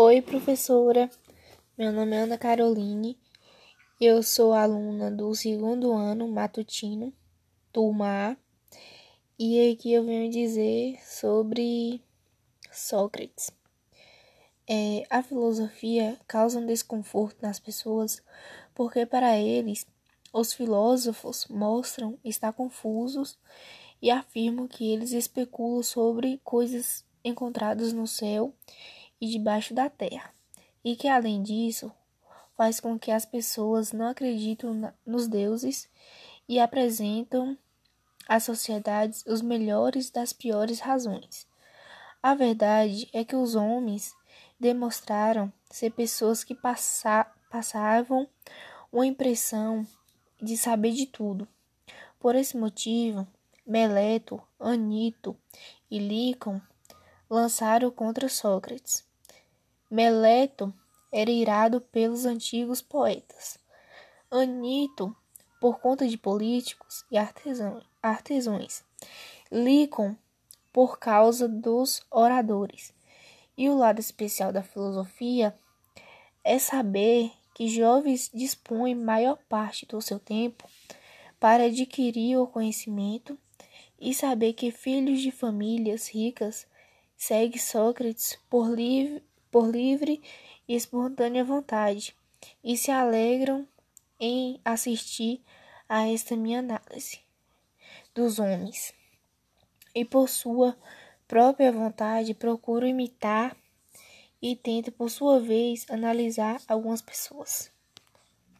Oi, professora. Meu nome é Ana Caroline. Eu sou aluna do segundo ano matutino, turma A. E aqui eu venho dizer sobre Sócrates. É, a filosofia causa um desconforto nas pessoas porque, para eles, os filósofos mostram estar confusos e afirmam que eles especulam sobre coisas encontradas no céu e debaixo da terra, e que, além disso, faz com que as pessoas não acreditem nos deuses e apresentam às sociedades os melhores das piores razões. A verdade é que os homens demonstraram ser pessoas que passa passavam uma impressão de saber de tudo. Por esse motivo, Meleto, Anito e Licon lançaram contra Sócrates. Meleto era irado pelos antigos poetas. Anito, por conta de políticos e artesãos. Licon, por causa dos oradores. E o lado especial da filosofia é saber que jovens dispõem maior parte do seu tempo para adquirir o conhecimento e saber que filhos de famílias ricas seguem Sócrates por livre por livre e espontânea vontade, e se alegram em assistir a esta minha análise dos homens, e por sua própria vontade procuram imitar e tentam, por sua vez, analisar algumas pessoas.